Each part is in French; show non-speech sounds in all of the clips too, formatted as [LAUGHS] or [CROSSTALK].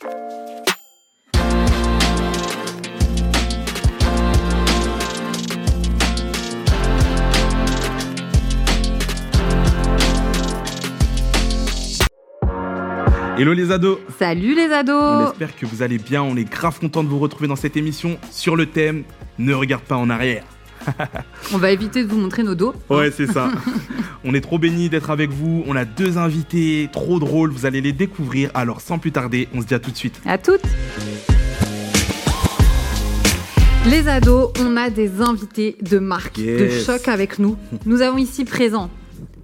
Hello les ados. Salut les On ados espère que vous allez bien, on est grave content de vous retrouver dans cette émission sur le thème Ne regarde pas en arrière. [LAUGHS] On va éviter de vous montrer nos dos. Ouais, c'est ça. [LAUGHS] on est trop bénis d'être avec vous, on a deux invités trop drôles, vous allez les découvrir, alors sans plus tarder, on se dit à tout de suite. À toutes Les ados, on a des invités de marque, de choc avec nous. Nous avons ici présent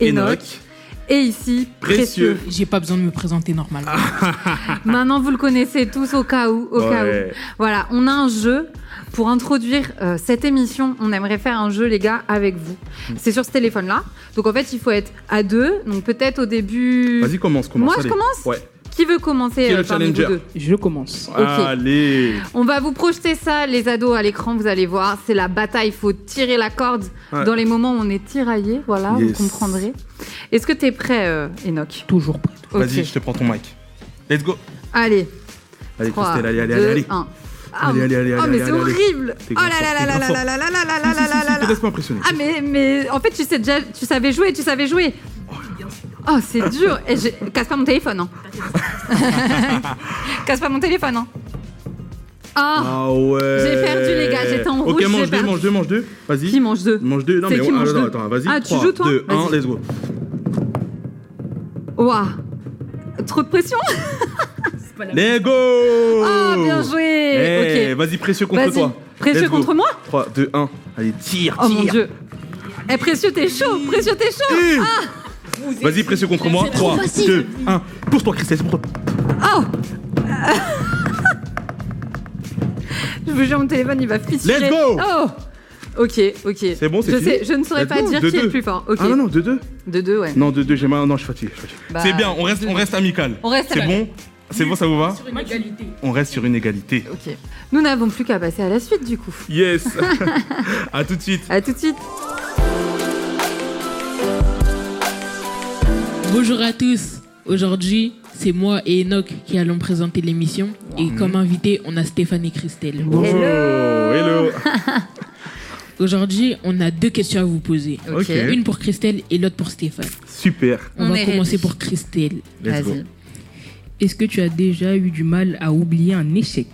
Enoch, et ici Précieux. Précieux. J'ai pas besoin de me présenter normalement. [LAUGHS] Maintenant, vous le connaissez tous au cas où, au cas où. Voilà, on a un jeu. Pour introduire euh, cette émission, on aimerait faire un jeu, les gars, avec vous. Hmm. C'est sur ce téléphone-là. Donc en fait, il faut être à deux. Donc peut-être au début. Vas-y, commence, commence. Moi, je commence Ouais. Qui veut commencer Qui est le euh, challenger deux Je commence. Allez On va vous projeter ça, les ados, à l'écran, vous allez voir. C'est la bataille, il faut tirer la corde Ouais. dans les moments où on est tiraillé, voilà, Yes. vous comprendrez. Est-ce que t'es prêt, euh, Enoch Toujours prêt. Vas-y, je te prends ton mic. Let's go Allez, Allez, 3, Christelle, allez, allez, 2, allez, allez. 1. Ah, Allez, allez, allez, oh, allez, mais c'est horrible Oh là là là là là là là là là là là là si, là te laisse pas impressionner. Ah mais, mais en fait tu sais déjà, tu savais jouer, tu savais jouer. Oh c'est dur. Et casse pas mon téléphone. Hein. [LAUGHS] casse pas mon téléphone. Hein. Ah, Ah ouais J'ai perdu, les gars, j'étais en Ok, rouge, j'ai mange deux, mange deux, mange deux. Vas-y. qui mange deux Mange deux. Non, mais qui oh, mange attends, deux attends, vas-y. Ah, tu 3, joues, toi 2, 1, Vas-y. let's go. Ouah. Trop de pression [LAUGHS] Let's go Ah bien joué Eh, Ok. Vas-y, précieux contre Vas-y. toi. Précieux Let's go. contre moi 3, 2, 1. Allez, tire, Oh mon tire. dieu. Eh précieux t'es chaud, précieux t'es chaud. Eh. Vas-y, précieux contre moi. 3, 2, 1. Pousse-toi, Christelle, c'est pour toi. Oh [LAUGHS] Je vous jure, mon téléphone, il va fissurer. Let's go Oh Ok, ok. C'est bon, c'est je sais, Je ne saurais Let's pas go, dire deux, qui est le deux. plus fort. Ok. Ah non, non, 2, 2. De deux, ouais. Non, 2, 2, j'ai mal. Non, je suis fatigué. Bah, c'est bien, on reste, on reste amical. On reste C'est bon C'est bon, ça vous va Sur une égalité. On reste sur une égalité. Ok. Nous n'avons plus qu'à passer à la suite, du coup. Yes [LAUGHS] À tout de suite. À tout de suite. Bonjour à tous. Aujourd'hui, c'est moi et Enoch qui allons présenter l'émission. Et comme invité, on a Stéphane et Christelle. Bonjour. Hello. [LAUGHS] Aujourd'hui, on a deux questions à vous poser. Ok. Une pour Christelle et l'autre pour Stéphane. Super. On, On va commencer ready. pour Christelle. Let's go. Est-ce que tu as déjà eu du mal à oublier un échec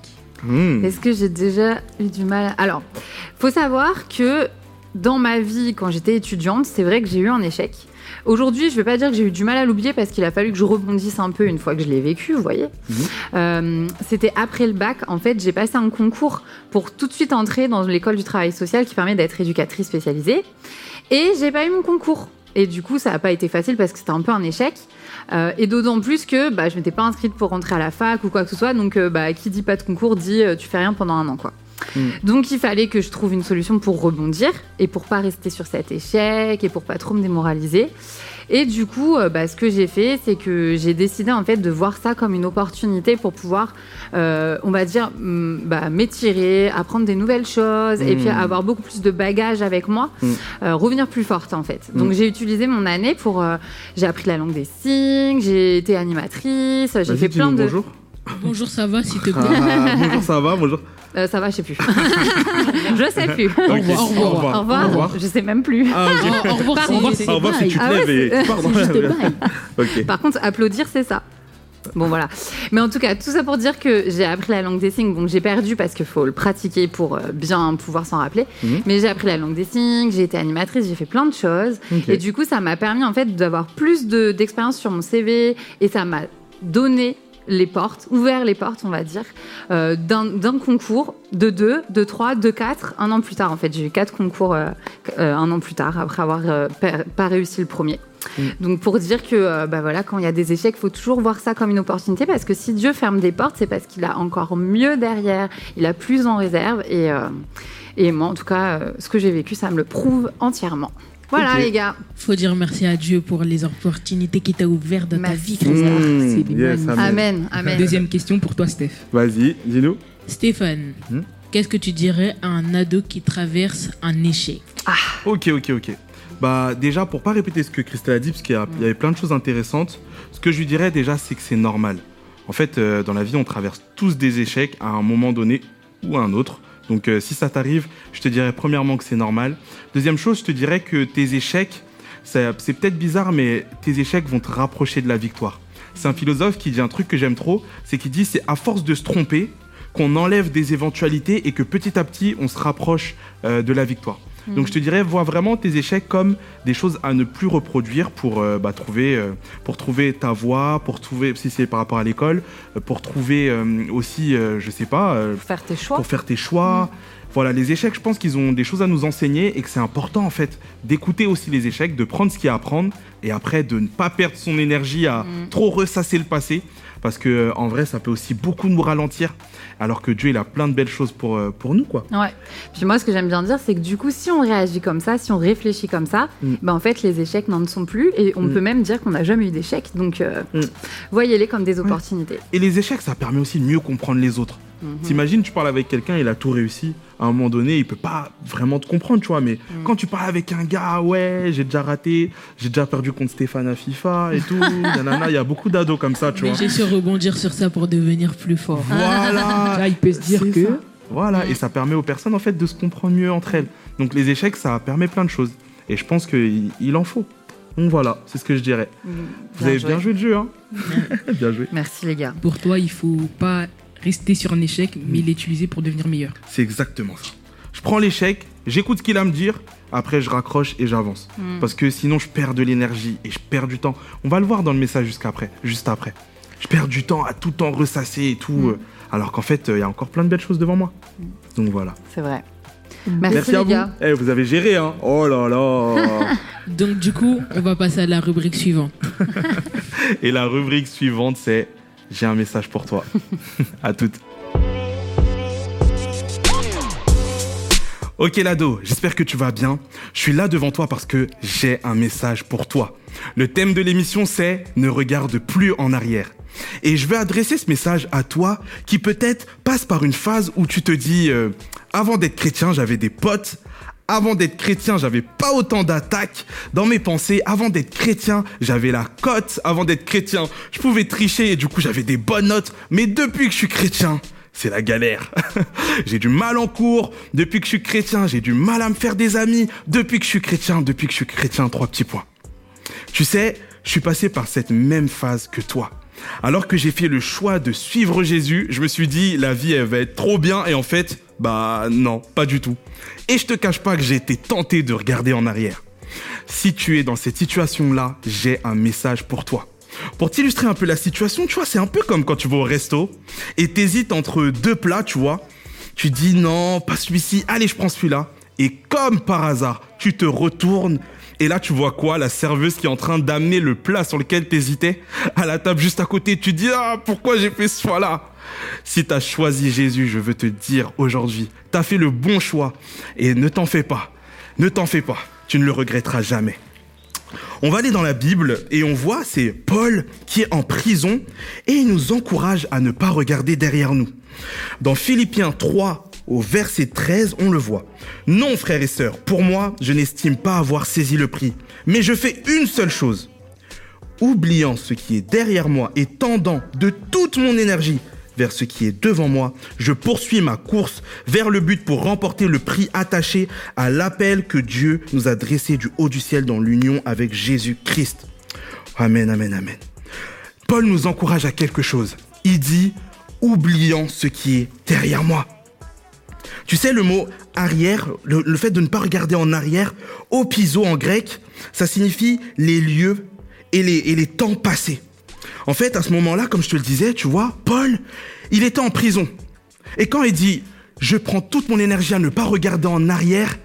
Hmm. Est-ce que j'ai déjà eu du mal? Alors, faut savoir que dans ma vie, quand j'étais étudiante, c'est vrai que j'ai eu un échec. Aujourd'hui, je vais pas dire que j'ai eu du mal à l'oublier parce qu'il a fallu que je rebondisse un peu une fois que je l'ai vécu, vous voyez. Mhm. Euh, C'était après le bac. En fait, j'ai passé un concours pour tout de suite entrer dans l'école du travail social qui permet d'être éducatrice spécialisée. Et j'ai pas eu mon concours. Et du coup, ça n'a pas été facile parce que c'était un peu un échec. Euh, et d'autant plus que bah, je m'étais pas inscrite pour rentrer à la fac ou quoi que ce soit. Donc, euh, bah, qui dit pas de concours dit euh, tu fais rien pendant un an, quoi. Mm. Donc, il fallait que je trouve une solution pour rebondir et pour pas rester sur cet échec et pour pas trop me démoraliser. Et du coup, euh, bah, ce que j'ai fait, c'est que j'ai décidé en fait de voir ça comme une opportunité pour pouvoir, euh, on va dire, hum, bah, m'étirer, apprendre des nouvelles choses et Mm. puis avoir beaucoup plus de bagages avec moi, Mm. euh, revenir plus forte en fait. Donc Mm. j'ai utilisé mon année pour, euh, j'ai appris la langue des signes, j'ai été animatrice, j'ai fait plein de. bonjour. Bonjour, ça va, s'il te plaît Ah, bonjour, ça va Bonjour. Euh, ça va, je sais plus. [LAUGHS] je sais plus. Revoir, au revoir. Au revoir. Je sais même plus. Ah, ok. Au revoir, Au revoir, c'est- Au revoir si tu te Ah ouais, lèves et. [LAUGHS] Par contre, applaudir, c'est ça. Bon voilà. Mais en tout cas, tout ça pour dire que j'ai appris la langue des signes. Bon, j'ai perdu parce qu'il faut le pratiquer pour euh, bien pouvoir s'en rappeler. Mhm. Mais j'ai appris la langue des signes, j'ai été animatrice, j'ai fait plein de choses. Et du coup, ça m'a permis en fait d'avoir plus de- d'expérience sur mon CV et ça m'a donné les portes, ouvert les portes, on va dire, euh, d'un concours de 2, de 3, de 4, un an plus tard en fait. J'ai eu quatre concours euh, euh, un an plus tard après avoir pas, réussi le premier. Mm. Donc pour dire que bah voilà, quand il y a des échecs, il faut toujours voir ça comme une opportunité parce que si Dieu ferme des portes, c'est parce qu'il a encore mieux derrière, il a plus en réserve et, et moi en tout cas, ce que j'ai vécu, ça me le prouve entièrement. Voilà les gars. Faut dire merci à Dieu pour les opportunités qu'il t'a ouvertes dans ta Merci. vie, Christelle. C'est des yes, amen. Amen, amen. Deuxième question pour toi, Steph. Vas-y, dis-nous. Stéphane, Hmm qu'est-ce que tu dirais à un ado qui traverse un échec? Ok, ok, ok. Bah déjà, pour pas répéter ce que Christelle a dit, parce qu'il y, a- il y avait plein de choses intéressantes, ce que je lui dirais déjà, c'est que c'est normal. En fait, euh, dans la vie, on traverse tous des échecs à un moment donné ou à un autre. Donc euh, si ça t'arrive, je te dirais premièrement que c'est normal. Deuxième chose, je te dirais que tes échecs, c'est peut-être bizarre, mais tes échecs vont te rapprocher de la victoire. C'est un philosophe qui dit un truc que j'aime trop, c'est qu'il dit c'est à force de se tromper qu'on enlève des éventualités et que petit à petit on se rapproche euh, de la victoire. Donc je te dirais, vois vraiment tes échecs comme des choses à ne plus reproduire pour euh, bah, trouver, euh, pour trouver ta voie, pour trouver, si c'est par rapport à l'école, euh, pour trouver euh, aussi, je sais pas, Pour faire tes choix. pour faire tes choix. Voilà, les échecs, je pense qu'ils ont des choses à nous enseigner et que c'est important en fait d'écouter aussi les échecs, de prendre ce qu'il y a à prendre et après de ne pas perdre son énergie à trop ressasser le passé parce que euh, en vrai ça peut aussi beaucoup nous ralentir alors que Dieu il a plein de belles choses pour, euh, pour nous quoi. Ouais. Puis moi, ce que j'aime bien dire, c'est que du coup, si on réagit comme ça, si on réfléchit comme ça, Mm. ben en fait, les échecs n'en sont plus et on Mm. peut même dire qu'on n'a jamais eu d'échecs. Donc, euh, Mm. voyez-les comme des opportunités. Et les échecs ça permet aussi de mieux comprendre les autres. Mhm. T'imagines, tu parles avec quelqu'un, il a tout réussi. À un moment donné, il peut pas vraiment te comprendre, tu vois. Mais quand tu parles avec un gars, ouais, j'ai déjà raté, j'ai déjà perdu contre Stéphane à FIFA et tout. [LAUGHS] nanana, il y a beaucoup d'ados comme ça, tu Mais vois. j'ai su rebondir sur ça pour devenir plus fort. Voilà. [LAUGHS] Là, il peut se dire que. ça. Voilà, et ça permet aux personnes en fait de se comprendre mieux entre elles. Donc les échecs, ça permet plein de choses. Et je pense qu'il il en faut. Donc voilà, c'est ce que je dirais. Mm. Vous avez bien joué le jeu, hein [LAUGHS] Bien joué. Merci les gars. Pour toi, il faut pas rester sur un échec, mais l'utiliser pour devenir meilleur. C'est exactement ça. Je prends l'échec, j'écoute ce qu'il a à me dire, après je raccroche et j'avance. Mm. Parce que sinon je perds de l'énergie et je perds du temps. On va le voir dans le message jusqu'après, juste après. Je perds du temps à tout le temps ressasser et tout, Mm. euh, alors qu'en fait euh, il y a encore plein de belles choses devant moi. Donc voilà. C'est vrai. Merci, à les vous. gars. Eh, vous avez géré, hein Oh là là [LAUGHS] Donc du coup, on va passer à la rubrique suivante. [LAUGHS] Et la rubrique suivante, c'est J'ai un message pour toi. [LAUGHS] à toutes. Ok Lado, j'espère que tu vas bien. Je suis là devant toi parce que j'ai un message pour toi. Le thème de l'émission c'est Ne regarde plus en arrière. Et je vais adresser ce message à toi qui peut-être passe par une phase où tu te dis euh, Avant d'être chrétien, j'avais des potes. Avant d'être chrétien, j'avais pas autant d'attaques dans mes pensées. Avant d'être chrétien, j'avais la cote. Avant d'être chrétien, je pouvais tricher et du coup j'avais des bonnes notes. Mais depuis que je suis chrétien, c'est la galère. [LAUGHS] j'ai du mal en cours. Depuis que je suis chrétien, j'ai du mal à me faire des amis. Depuis que je suis chrétien, depuis que je suis chrétien, trois petits points. Tu sais, je suis passé par cette même phase que toi. Alors que j'ai fait le choix de suivre Jésus, je me suis dit, la vie, elle va être trop bien. Et en fait, bah non, pas du tout. Et je te cache pas que j'ai été tenté de regarder en arrière. Si tu es dans cette situation-là, j'ai un message pour toi. Pour t'illustrer un peu la situation, tu vois, c'est un peu comme quand tu vas au resto et t'hésites entre deux plats, tu vois. Tu dis non, pas celui-ci, allez, je prends celui-là. Et comme par hasard, tu te retournes et là, tu vois quoi? La serveuse qui est en train d'amener le plat sur lequel t'hésitais à la table juste à côté. Tu dis ah pourquoi j'ai fait ce choix-là? Si t'as choisi Jésus, je veux te dire aujourd'hui, t'as fait le bon choix et ne t'en fais pas, ne t'en fais pas, tu ne le regretteras jamais. On va aller dans la Bible et on voit c'est Paul qui est en prison et il nous encourage à ne pas regarder derrière nous. Dans Philippiens 3 au verset 13, on le voit. Non, frères et sœurs, pour moi, je n'estime pas avoir saisi le prix, mais je fais une seule chose. Oubliant ce qui est derrière moi et tendant de toute mon énergie vers ce qui est devant moi, je poursuis ma course vers le but pour remporter le prix attaché à l'appel que Dieu nous a dressé du haut du ciel dans l'union avec Jésus-Christ. Amen, amen, amen. Paul nous encourage à quelque chose. Il dit, oubliant ce qui est derrière moi. Tu sais, le mot arrière, le, fait de ne pas regarder en arrière, opiso en grec, ça signifie les lieux et les temps passés. En fait, à ce moment-là, comme je te le disais, tu vois, Paul, il était en prison. Et quand il dit, je prends toute mon énergie à ne pas regarder en arrière,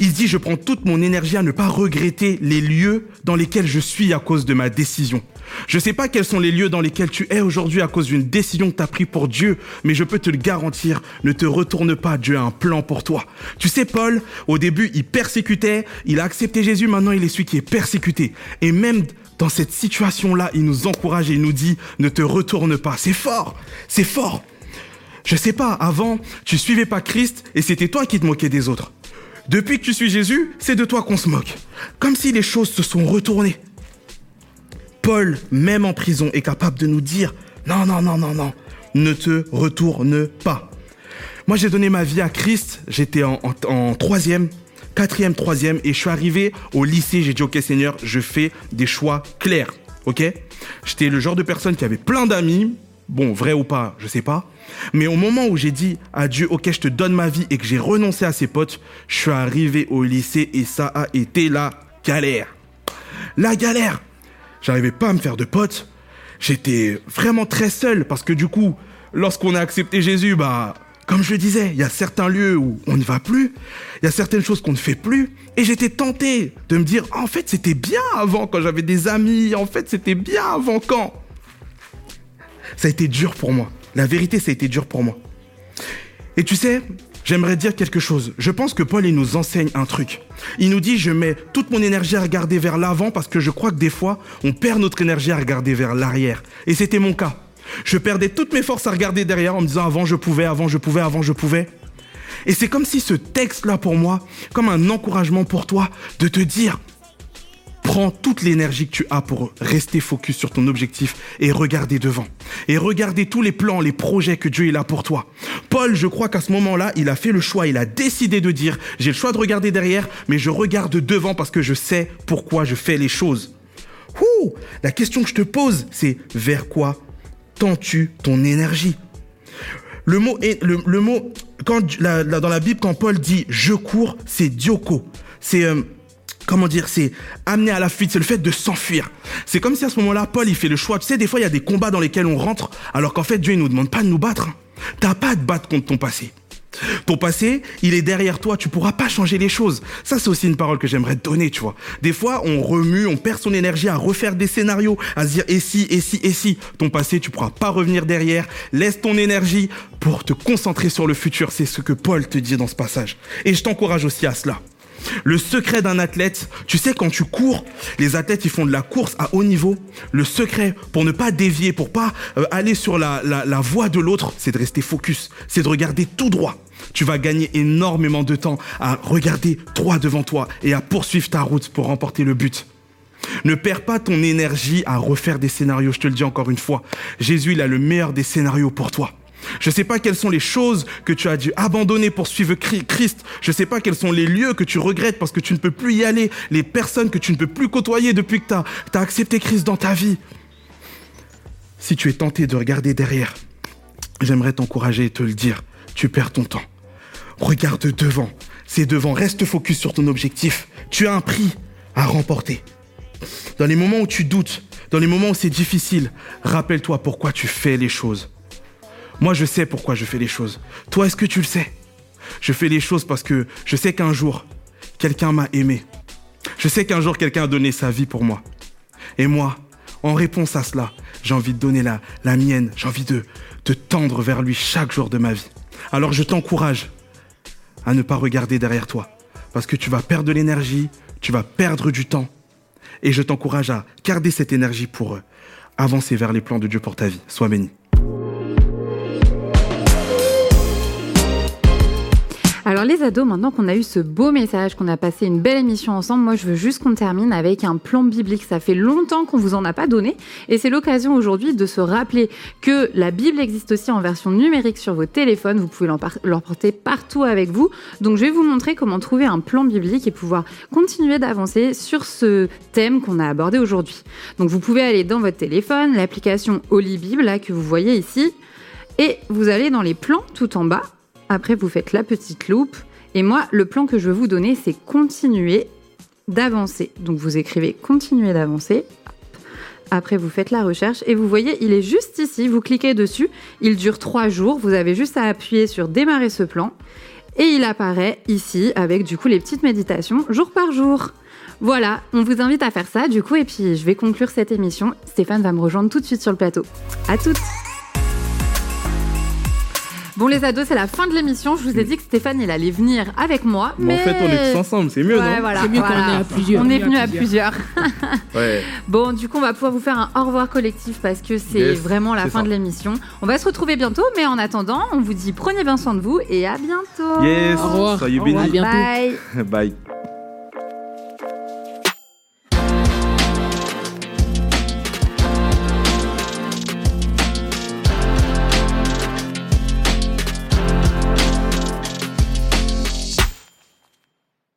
il dit, je prends toute mon énergie à ne pas regretter les lieux dans lesquels je suis à cause de ma décision. Je sais pas quels sont les lieux dans lesquels tu es aujourd'hui à cause d'une décision que tu as prise pour Dieu, mais je peux te le garantir, ne te retourne pas, Dieu a un plan pour toi. Tu sais, Paul, au début, il persécutait, il a accepté Jésus, maintenant il est celui qui est persécuté. Et même dans cette situation-là, il nous encourage et il nous dit, ne te retourne pas. C'est fort, c'est fort. Je sais pas, avant, tu suivais pas Christ et c'était toi qui te moquais des autres. Depuis que tu suis Jésus, c'est de toi qu'on se moque. Comme si les choses se sont retournées. Paul, même en prison, est capable de nous dire Non, non, non, non, non. Ne te retourne pas. Moi, j'ai donné ma vie à Christ. J'étais en, troisième, quatrième, troisième, et je suis arrivé au lycée. J'ai dit, ok, Seigneur, je fais des choix clairs. Ok? J'étais le genre de personne qui avait plein d'amis. Bon, vrai ou pas, je sais pas. Mais au moment où j'ai dit à Dieu, ok, je te donne ma vie et que j'ai renoncé à ses potes, je suis arrivé au lycée et ça a été la galère. La galère. J'arrivais pas à me faire de potes. J'étais vraiment très seul parce que du coup, lorsqu'on a accepté Jésus, bah, comme je le disais, il y a certains lieux où on ne va plus, il y a certaines choses qu'on ne fait plus, et j'étais tenté de me dire, en fait, c'était bien avant quand j'avais des amis, en fait, c'était bien avant quand? Ça a été dur pour moi. La vérité, ça a été dur pour moi. Et tu sais, j'aimerais dire quelque chose. Je pense que Paul, il nous enseigne un truc. Il nous dit, je mets toute mon énergie à regarder vers l'avant parce que je crois que des fois, on perd notre énergie à regarder vers l'arrière. Et c'était mon cas. Je perdais toutes mes forces à regarder derrière en me disant, avant je pouvais, avant je pouvais, avant je pouvais. Et c'est comme si ce texte-là pour moi, comme un encouragement pour toi, de te dire, Prends toute l'énergie que tu as pour rester focus sur ton objectif et regarder devant. Et regarder tous les plans, les projets que Dieu là pour toi. Paul, je crois qu'à ce moment-là, il a fait le choix, il a décidé de dire, j'ai le choix de regarder derrière, mais je regarde devant parce que je sais pourquoi je fais les choses. Ouh, la question que je te pose, c'est vers quoi tends-tu ton énergie? Le mot, le, mot quand, dans la Bible, quand Paul dit je cours, c'est dioko. C'est... Euh, comment dire, c'est amener à la fuite, c'est le fait de s'enfuir. C'est comme si à ce moment-là, Paul, il fait le choix. Tu sais, des fois, il y a des combats dans lesquels on rentre, alors qu'en fait, Dieu, il nous demande pas de nous battre. T'as pas à te battre contre ton passé. Ton passé, il est derrière toi, tu pourras pas changer les choses. Ça, c'est aussi une parole que j'aimerais te donner, tu vois. Des fois, on remue, on perd son énergie à refaire des scénarios, à se dire, et si, et si, et si. Ton passé, tu pourras pas revenir derrière. Laisse ton énergie pour te concentrer sur le futur. C'est ce que Paul te dit dans ce passage. Et je t'encourage aussi à cela. Le secret d'un athlète, tu sais, quand tu cours, les athlètes, ils font de la course à haut niveau. Le secret pour ne pas dévier, pour pas euh, aller sur la, la, la voie de l'autre, c'est de rester focus, c'est de regarder tout droit. Tu vas gagner énormément de temps à regarder droit devant toi et à poursuivre ta route pour remporter le but. Ne perds pas ton énergie à refaire des scénarios, je te le dis encore une fois. Jésus, il a le meilleur des scénarios pour toi. Je ne sais pas quelles sont les choses que tu as dû abandonner pour suivre Christ. Je ne sais pas quels sont les lieux que tu regrettes parce que tu ne peux plus y aller, les personnes que tu ne peux plus côtoyer depuis que tu as, accepté Christ dans ta vie. Si tu es tenté de regarder derrière, j'aimerais t'encourager et te le dire. Tu perds ton temps. Regarde devant. C'est devant. Reste focus sur ton objectif. Tu as un prix à remporter. Dans les moments où tu doutes, dans les moments où c'est difficile, rappelle-toi pourquoi tu fais les choses. Moi, je sais pourquoi je fais les choses. Toi, est-ce que tu le sais? Je fais les choses parce que je sais qu'un jour, quelqu'un m'a aimé. Je sais qu'un jour, quelqu'un a donné sa vie pour moi. Et moi, en réponse à cela, j'ai envie de donner la, mienne. J'ai envie de, de tendre vers lui chaque jour de ma vie. Alors, je t'encourage à ne pas regarder derrière toi. Parce que tu vas perdre de l'énergie, tu vas perdre du temps. Et je t'encourage à garder cette énergie pour avancer vers les plans de Dieu pour ta vie. Sois béni. Alors les ados, maintenant qu'on a eu ce beau message, qu'on a passé une belle émission ensemble, moi je veux juste qu'on termine avec un plan biblique. Ça fait longtemps qu'on vous en a pas donné et c'est l'occasion aujourd'hui de se rappeler que la Bible existe aussi en version numérique sur vos téléphones. Vous pouvez l'emporter partout avec vous. Donc je vais vous montrer comment trouver un plan biblique et pouvoir continuer d'avancer sur ce thème qu'on a abordé aujourd'hui. Donc vous pouvez aller dans votre téléphone, l'application Holy Bible là que vous voyez ici et vous allez dans les plans tout en bas après, vous faites la petite loupe. Et moi, le plan que je veux vous donner, c'est continuer d'avancer. Donc, vous écrivez continuer d'avancer. Après, vous faites la recherche et vous voyez, il est juste ici. Vous cliquez dessus. Il dure trois jours. Vous avez juste à appuyer sur démarrer ce plan. Et il apparaît ici avec du coup les petites méditations jour par jour. Voilà, on vous invite à faire ça du coup et puis je vais conclure cette émission. Stéphane va me rejoindre tout de suite sur le plateau. À toutes Bon les ados, c'est la fin de l'émission. Je vous ai dit que Stéphane il allait venir avec moi, mais, mais... en fait on est tous ensemble, c'est mieux ouais, non voilà, C'est mieux voilà. quand on est à plusieurs. On est venu à plusieurs. [LAUGHS] Ouais. Bon, du coup, on va pouvoir vous faire un au revoir collectif parce que c'est Yes, vraiment la fin ça. de l'émission. On va se retrouver bientôt, mais en attendant, on vous dit prenez bien soin de vous et à bientôt. Yes, Au revoir. soyez Au bénis. revoir. À bientôt. Bye. [LAUGHS] Bye.